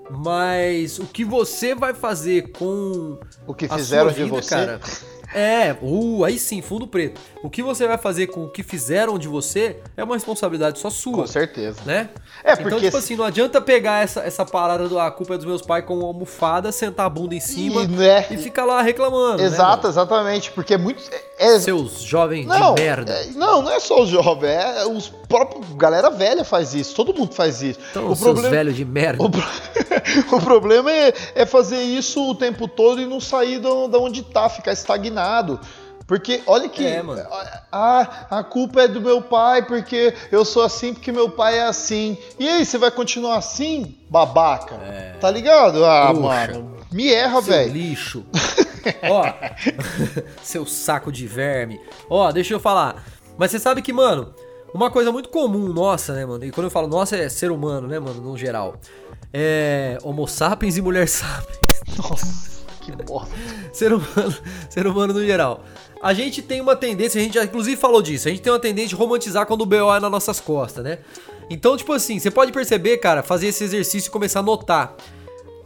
Mas o que você vai fazer com O que fizeram sua de vida, você. cara? É, uh, aí sim, fundo preto. O que você vai fazer com o que fizeram de você é uma responsabilidade só sua, Com certeza. né? É, Então, porque tipo assim, não adianta pegar essa, essa parada do a culpa é dos meus pais com uma almofada, sentar a bunda em cima E, né, e, ficar lá reclamando. né, Exato, exatamente. Porque é muito. É, seus jovens não, de merda. é- não, não é só os jovens, é os próprios. Galera velha faz isso, todo mundo faz isso. Então, o seus problema, velhos de merda. o, pro- o problema é, é fazer isso o tempo todo e não sair da onde tá, ficar estagnado. Porque olha que. É. Ah, a culpa é do meu pai, porque eu sou assim, porque meu pai é assim. E aí, você vai continuar assim, babaca? Tá ligado? Ah, Trouxa. mano. Me erra, velho. lixo. Ó, seu saco de verme. Ó, deixa eu falar. Mas você sabe que, mano, uma coisa muito comum nossa, né, mano? E quando eu falo nossa, é ser humano, né, mano, no geral. É Homo sapiens e mulher sapiens. Nossa, que bosta. ser humano, ser humano no geral. A gente tem uma tendência, a gente já inclusive falou disso, a gente tem uma tendência de romantizar quando o BO é nas nossas costas, né? Então, tipo assim, você pode perceber, cara, fazer esse exercício e começar a notar.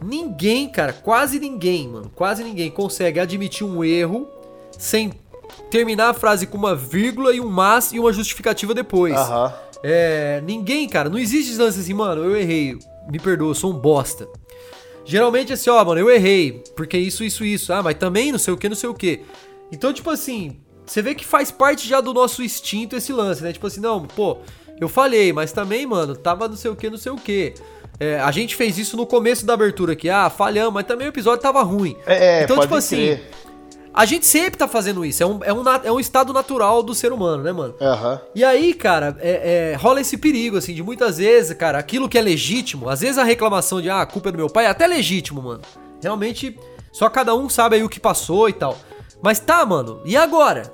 Ninguém, cara, quase ninguém, mano, quase ninguém consegue admitir um erro sem terminar a frase com uma vírgula e um mas e uma justificativa depois. Aham. É, ninguém, cara, não existe lance assim, mano, eu errei, me perdoa, eu sou um bosta. Geralmente assim, ó, mano, eu errei, porque isso, isso, isso. Ah, mas também não sei o que, não sei o que. Então, tipo assim, você vê que faz parte já do nosso instinto esse lance, né? Tipo assim, não, pô, eu falhei, mas também, mano, tava não sei o que, não sei o que. É, a gente fez isso no começo da abertura aqui, ah, falhamos, mas também o episódio tava ruim. É, então, pode tipo assim, crer. A gente sempre tá fazendo isso, é um, é, um, é um estado natural do ser humano, né, mano? Aham. E aí, cara, é- é, rola esse perigo, assim, de muitas vezes, cara, aquilo que é legítimo, às vezes a reclamação de, ah, a culpa é do meu pai, é até legítimo, mano. Realmente, só cada um sabe aí o que passou e tal. Mas tá, mano, e agora?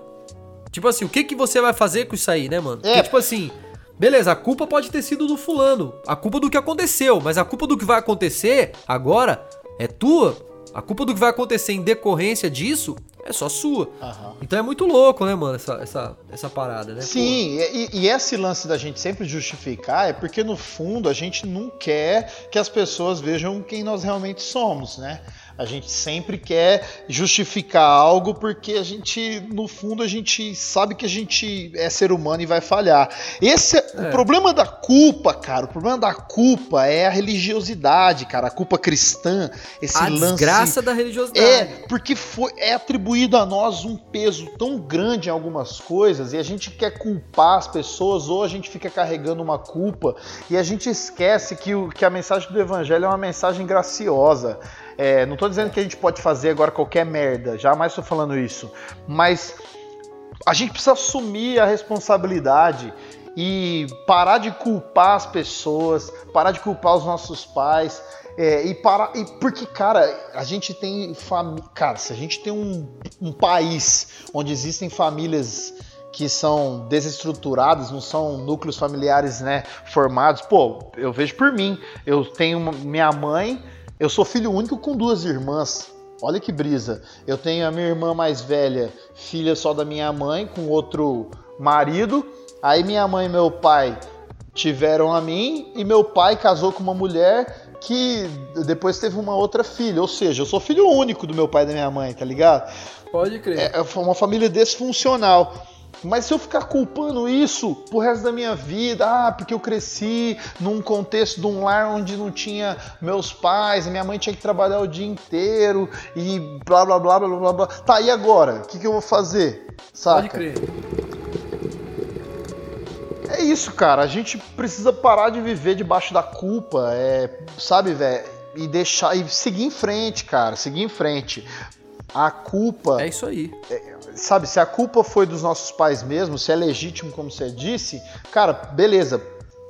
Tipo assim, o que que você vai fazer com isso aí, né, mano? É. Porque, tipo assim, beleza, a culpa pode ter sido do fulano, a culpa do que aconteceu, mas a culpa do que vai acontecer agora é tua. A culpa do que vai acontecer em decorrência disso é só sua. Aham. Então é muito louco, né, mano, essa, essa, essa parada, né? Sim, e, e esse lance da gente sempre justificar é porque no fundo a gente não quer que as pessoas vejam quem nós realmente somos, né? A gente sempre quer justificar algo porque a gente, no fundo, a gente sabe que a gente é ser humano e vai falhar. Esse é, o É. problema da culpa, cara. O problema da culpa é a religiosidade, cara. A culpa cristã, esse a lance desgraça da religiosidade. é, porque foi, é atribuído a nós um peso tão grande em algumas coisas e a gente quer culpar as pessoas ou a gente fica carregando uma culpa e a gente esquece que, o, que a mensagem do evangelho é uma mensagem graciosa. É, não tô dizendo que a gente pode fazer agora qualquer merda, jamais tô falando isso, mas a gente precisa assumir a responsabilidade e parar de culpar as pessoas, parar de culpar os nossos pais. é, e parar. E porque, cara, a gente tem família. Cara, se a gente tem um, um país onde existem famílias que são desestruturadas, não são núcleos familiares né, formados, pô, eu vejo por mim. Eu tenho minha mãe, eu sou filho único com duas irmãs. Olha que brisa. Eu tenho a minha irmã mais velha, filha só da minha mãe, com outro marido. Aí minha mãe e meu pai tiveram a mim e meu pai casou com uma mulher que depois teve uma outra filha. Ou seja, eu sou filho único do meu pai e da minha mãe, tá ligado? Pode crer. É é uma família desfuncional. Mas se eu ficar culpando isso pro resto da minha vida, ah, porque eu cresci num contexto de um lar onde não tinha meus pais, e minha mãe tinha que trabalhar o dia inteiro e blá blá blá blá blá blá. Tá, e agora? O que, que eu vou fazer? Saca? Pode crer. É isso, cara. A gente precisa parar de viver debaixo da culpa, é, sabe, velho? E deixar e seguir em frente, cara. Seguir em frente. A culpa É isso aí. Sabe, se a culpa foi dos nossos pais mesmo, se é legítimo, como você disse, cara, beleza.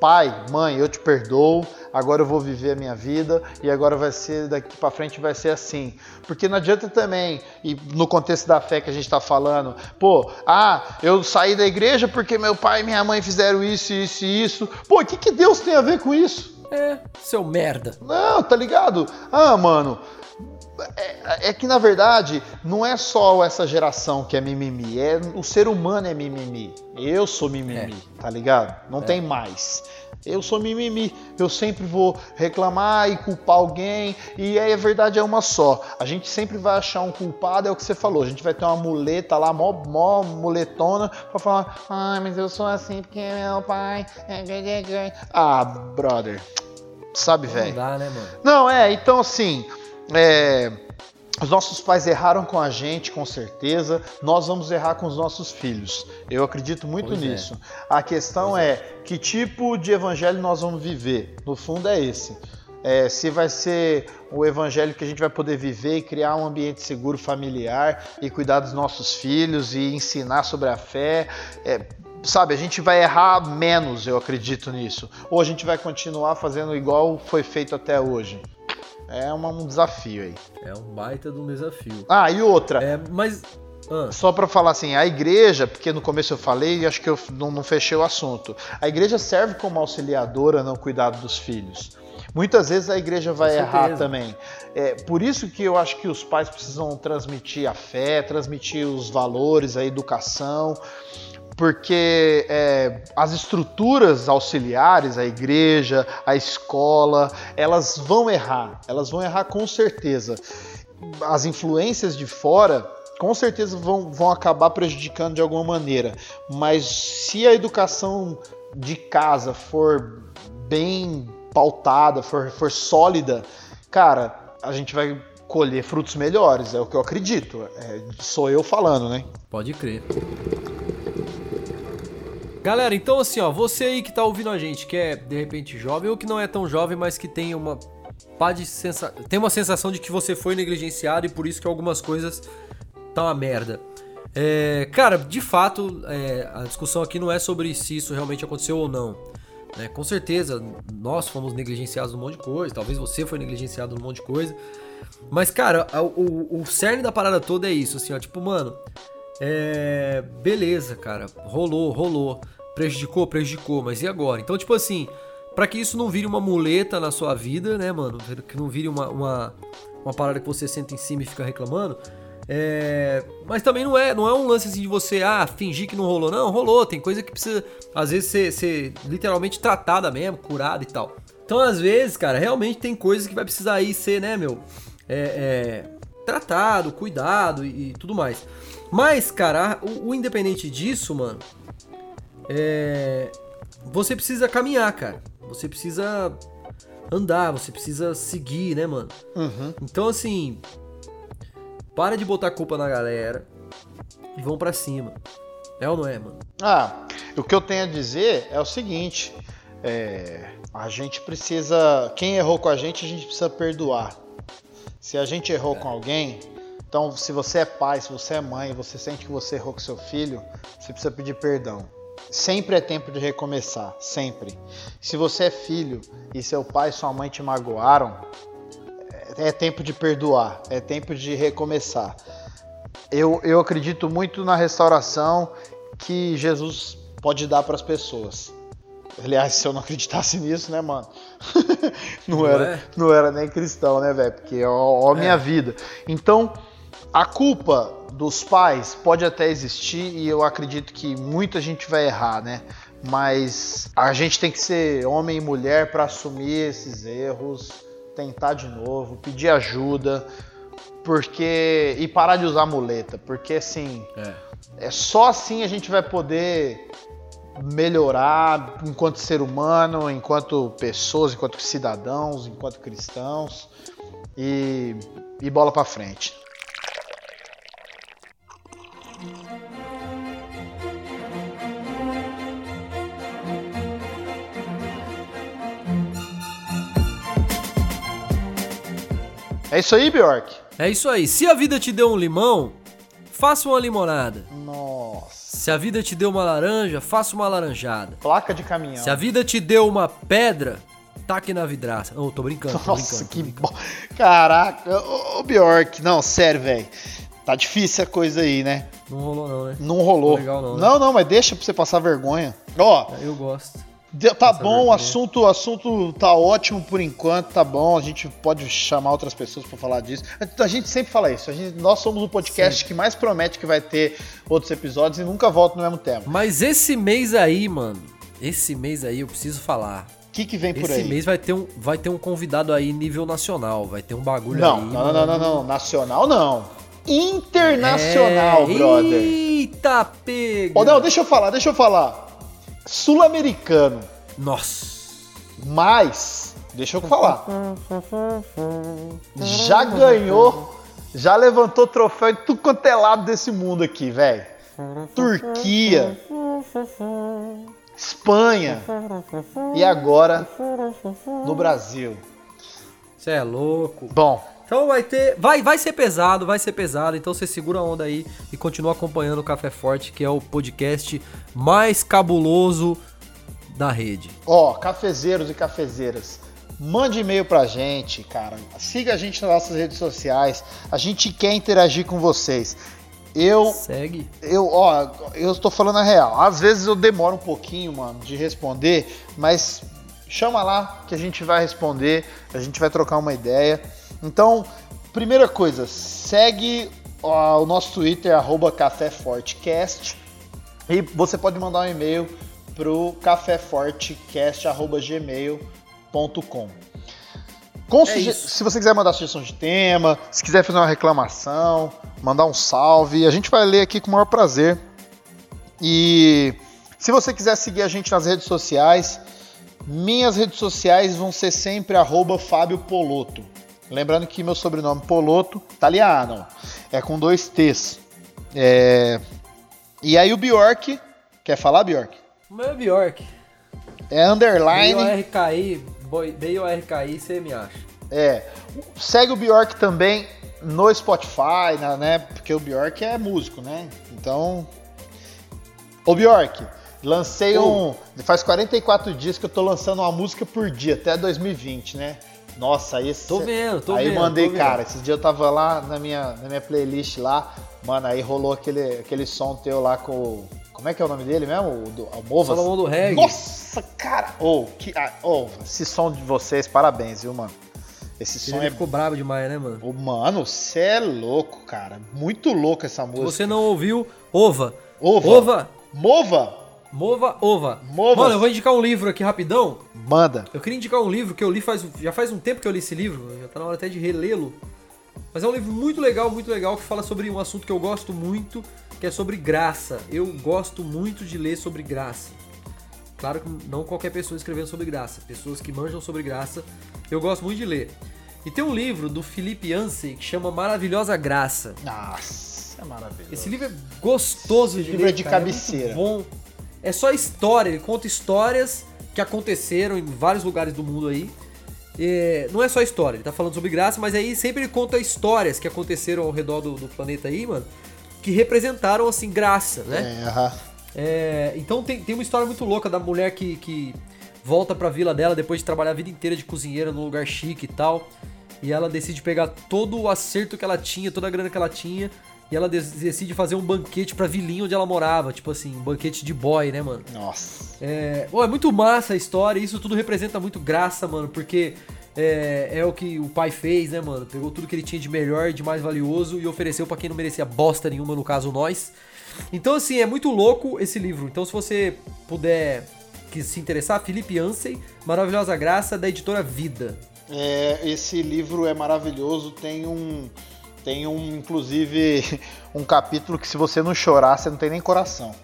Pai, mãe, eu te perdoo. Agora eu vou viver a minha vida e agora vai ser daqui pra frente vai ser assim. Porque não adianta também, e no contexto da fé que a gente tá falando, pô, ah, eu saí da igreja porque meu pai e minha mãe fizeram isso, isso e isso. Pô, o que, que Deus tem a ver com isso? É, seu merda. Não, tá ligado? Ah, mano. É, é que na verdade não é só essa geração que é mimimi, é o ser humano é mimimi. Eu sou mimimi, tá ligado? Não tem mais. Eu sou mimimi, eu sempre vou reclamar e culpar alguém, e aí a verdade é uma só. A gente sempre vai achar um culpado, é o que você falou. A gente vai ter uma muleta lá, mó, mó muletona, pra falar: ai, mas eu sou assim porque meu pai. é Ah, brother. Sabe, Não velho? dá, né, mano? Não, é, então assim, é, os nossos pais erraram com a gente, com certeza, nós vamos errar com os nossos filhos. Eu acredito muito Pois é. nisso. A questão é. que tipo de evangelho nós vamos viver. No fundo é esse. É, se vai ser o evangelho que a gente vai poder viver e criar um ambiente seguro familiar e cuidar dos nossos filhos e ensinar sobre a fé. É, sabe, a gente vai errar menos, eu acredito nisso. Ou a gente vai continuar fazendo igual foi feito até hoje. É uma- um desafio aí. É um baita de um desafio. Ah, e outra. É, mas. Ah, Só para falar assim, a igreja, porque no começo eu falei e acho que eu não, não fechei o assunto. A igreja serve como auxiliadora no cuidado dos filhos. Muitas vezes a igreja vai errar também. É, por isso que eu acho que os pais precisam transmitir a fé, transmitir os valores, a educação, porque é, as estruturas auxiliares, a igreja, a escola, elas vão errar, elas vão errar com certeza. As influências de fora com certeza vão, vão acabar prejudicando de alguma maneira, mas se a educação de casa for bem pautada, for, for sólida, cara, a gente vai colher frutos melhores, é o que eu acredito. É, sou eu falando, né? Pode crer. Galera, então assim, ó, você aí que tá ouvindo a gente, que é de repente jovem ou que não é tão jovem, mas que tem uma pá de sensa... tem uma sensação de que você foi negligenciado e por isso que algumas coisas tá uma merda. É, cara, de fato, é, a discussão aqui não é sobre se isso realmente aconteceu ou não. né? com certeza, nós fomos negligenciados num monte de coisa, talvez você foi negligenciado num monte de coisa. Mas, cara, a- o, o cerne da parada toda é isso, assim, ó. Tipo, mano, é. Beleza, cara. Rolou, rolou. Prejudicou, prejudicou. Mas e agora? Então, tipo assim, pra que isso não vire uma muleta na sua vida, né, mano? Que não vire uma, uma, uma parada que você senta em cima e fica reclamando. É, mas também não é, não é um lance assim de você, ah, fingir que não rolou. Não, rolou. Tem coisa que precisa, às vezes, ser, ser literalmente tratada mesmo, curada e tal. Então, às vezes, cara, realmente tem coisas que vai precisar aí ser, né, meu? É, é, tratado, cuidado e, e tudo mais. Mas, cara, o, o independente disso, mano, é, você precisa caminhar, cara. Você precisa andar, você precisa seguir, né, mano? Uhum. Então, assim, para de botar culpa na galera e vão pra cima. É ou não é, mano? Ah, o que eu tenho a dizer é o seguinte: é, a gente precisa. Quem errou com a gente, a gente precisa perdoar. Se a gente errou com alguém, então se você é pai, se você é mãe, você sente que você errou com seu filho, você precisa pedir perdão. Sempre é tempo de recomeçar, sempre. Se você é filho e seu pai e sua mãe te magoaram, é é tempo de perdoar, é tempo de recomeçar. Eu, eu acredito muito na restauração que Jesus pode dar para as pessoas. Aliás, se eu não acreditasse nisso, né, mano? não, Não era, é? não era nem cristão, né, velho? Porque ó, ó minha É. vida. Então, a culpa dos pais pode até existir e eu acredito que muita gente vai errar, né? Mas a gente tem que ser homem e mulher para assumir esses erros, tentar de novo, pedir ajuda, porque e parar de usar muleta, porque assim, É. é só assim a gente vai poder melhorar enquanto ser humano, enquanto pessoas, enquanto cidadãos, enquanto cristãos e, e bola pra frente. É isso aí, Bjork? É isso aí. Se a vida te deu um limão, faça uma limonada. Nossa. Se a vida te deu uma laranja, faça uma laranjada. Placa de caminhão. Se a vida te deu uma pedra, taque na vidraça. Não, tô brincando, tô Nossa, brincando. que brincando. bom. Caraca, ô, ô Bjork, não, sério, velho. Tá difícil a coisa aí, né? Não rolou não, né? Não rolou. Legal não, né? não, não, mas deixa pra você passar vergonha. Ó, Eu gosto. Tá bom, o assunto, assunto tá ótimo por enquanto, tá bom. A gente pode chamar outras pessoas pra falar disso. A gente sempre fala isso. A gente, nós somos o podcast que mais promete que vai ter outros episódios e nunca volta no mesmo tema. Mas esse mês aí, mano, esse mês aí eu preciso falar. O que, que vem por Esse aí? mês vai ter, um, vai ter um convidado aí nível nacional, vai ter um bagulho Não, aí. não, não, não, não, Nacional não. Internacional, É, brother. Eita pega! Ô, não, deixa eu falar, deixa eu falar. Sul-americano, Nossa! mas, deixa eu falar. Já ganhou, já levantou troféu em tudo quanto é lado desse mundo aqui, velho. Turquia, Espanha e agora no Brasil. Você é louco. Bom, Então vai ter. Vai, vai ser pesado, vai ser pesado. Então você segura a onda aí e continua acompanhando o Café Forte, que é o podcast mais cabuloso da rede. Ó, cafezeiros e cafezeiras, mande e-mail pra gente, cara. Siga a gente nas nossas redes sociais. A gente quer interagir com vocês. Eu, Segue. eu, ó, eu estou falando a real. Às vezes eu demoro um pouquinho, mano, de responder, mas chama lá que a gente vai responder, a gente vai trocar uma ideia. Então, primeira coisa, segue ó, o nosso Twitter, arroba Café Fortecast. E você pode mandar um e-mail pro caféfortecast.gmail.com. Com É suge- se você quiser mandar sugestão de tema, se quiser fazer uma reclamação, mandar um salve, a gente vai ler aqui com o maior prazer. E se você quiser seguir a gente nas redes sociais, minhas redes sociais vão ser sempre arroba Fábio Poloto. Lembrando que meu sobrenome Poloto, italiano, é com dois T's. É, E aí o Bjork, quer falar, Bjork? O meu é Bjork. É underline. B-O-R-K-I, B-O-R-K-I, você me acha. É. Segue o Bjork também no Spotify, na- né? Porque o Bjork é músico, né? Então. Ô Bjork, lancei um. Faz 44 dias que eu tô lançando uma música por dia, até 2020, né? Nossa, aí esse- Tô vendo, tô aí vendo, mandei, tô vendo. cara. Esses dias eu tava lá na minha, na minha playlist lá, mano, aí rolou aquele, aquele som teu lá com. o- Como é que é o nome dele mesmo? O, do, o Movas? Salomão do Reggae. Nossa, cara! Ô, que, ah, ô, esse som de vocês, parabéns, viu, mano? Esse som Ele é. ficou bravo demais, né, mano? Ô, mano, você é louco, cara. Muito louco essa Se música. você não ouviu, ova. Ova. Ova. Mova! Mova, ova. Movas. Mano, eu vou indicar um livro aqui rapidão. Manda. Eu queria indicar um livro que eu li faz. Já faz um tempo que eu li esse livro, já tá na hora até de relê-lo. Mas é um livro muito legal, muito legal, que fala sobre um assunto que eu gosto muito, que é sobre graça. Eu gosto muito de ler sobre graça. Claro que não qualquer pessoa escrevendo sobre graça. Pessoas que manjam sobre graça, eu gosto muito de ler. E tem um livro do Felipe Yancey que chama Maravilhosa Graça. Nossa, é maravilhoso. Esse livro é gostoso Esse de livro ler, é de cara, cabeceira. muito bom. É só história, ele conta histórias que aconteceram em vários lugares do mundo aí. É, não é só história, ele tá falando sobre graça, mas aí sempre ele conta histórias que aconteceram ao redor do, do planeta aí, mano, que representaram, assim, graça, né? É, aham. É, então tem, tem uma história muito louca da mulher que, que volta pra vila dela depois de trabalhar a vida inteira de cozinheira num lugar chique e tal. E ela decide pegar todo o acerto que ela tinha, toda a grana que ela tinha. E ela decide fazer um banquete pra vilinha onde ela morava. Tipo assim, um banquete de boy, né, mano? Nossa. É, é muito massa a história, isso tudo representa muito graça, mano, porque é, é o que o pai fez, né, mano? Pegou tudo que ele tinha de melhor e de mais valioso e ofereceu pra quem não merecia bosta nenhuma, no caso nós. Então, assim, é muito louco esse livro. Então, se você puder que se interessar, Felipe Ansem, Maravilhosa Graça, da editora Vida. É, esse livro é maravilhoso. Tem um. Tem um, inclusive, um capítulo que se você não chorar, você não tem nem coração.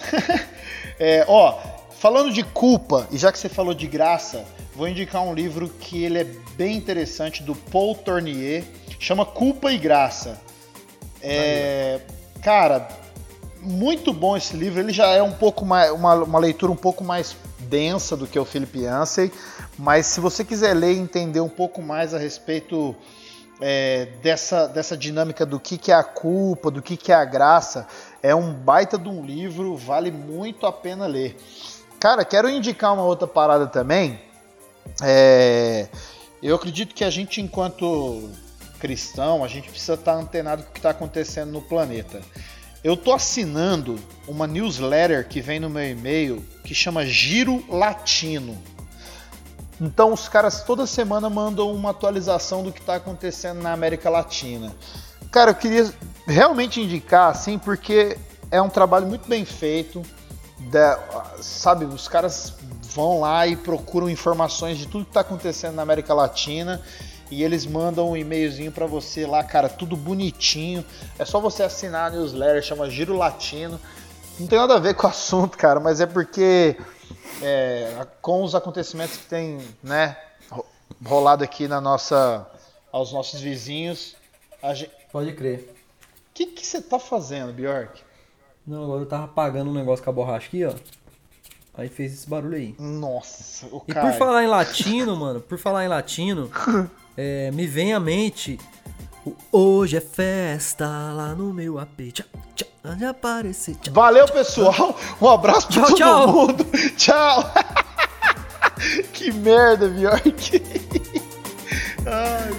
É, ó, falando de culpa, e já que você falou de graça, vou indicar um livro que ele é bem interessante, do Paul Tournier, chama Culpa e Graça. É, cara, muito bom esse livro. Ele já é um pouco mais uma, uma leitura um pouco mais densa do que o Philip Yancey, mas se você quiser ler e entender um pouco mais a respeito é, dessa, dessa dinâmica do que, que é a culpa, do que, que é a graça, é um baita de um livro, vale muito a pena ler. Cara, quero indicar uma outra parada também. É, eu acredito que a gente, enquanto cristão, a gente precisa estar antenado com o que está acontecendo no planeta. Eu tô assinando uma newsletter que vem no meu e-mail que chama Giro Latino. Então os caras toda semana mandam uma atualização do que está acontecendo na América Latina. Cara, eu queria realmente indicar, assim, porque é um trabalho muito bem feito. sabe, os caras vão lá e procuram informações de tudo que está acontecendo na América Latina e eles mandam um e-mailzinho para você lá, cara, tudo bonitinho. É só você assinar a newsletter, chama Giro Latino. Não tem nada a ver com o assunto, cara, mas é porque é, com os acontecimentos que tem, né, ro- rolado aqui na nossa, aos nossos vizinhos, gente... Pode crer. O que você tá fazendo, Bjork? Não, agora eu tava apagando um negócio com a borracha aqui, ó. Aí fez esse barulho aí. Nossa, o E cara. por falar em latino, mano, por falar em latino, é, me vem à mente Hoje é festa lá no meu AP. Tchau, tchau, aparecer. Tchau. Valeu, pessoal. Um abraço pra Tchau, todo tchau. mundo. Tchau. que merda, Bjork. Ai,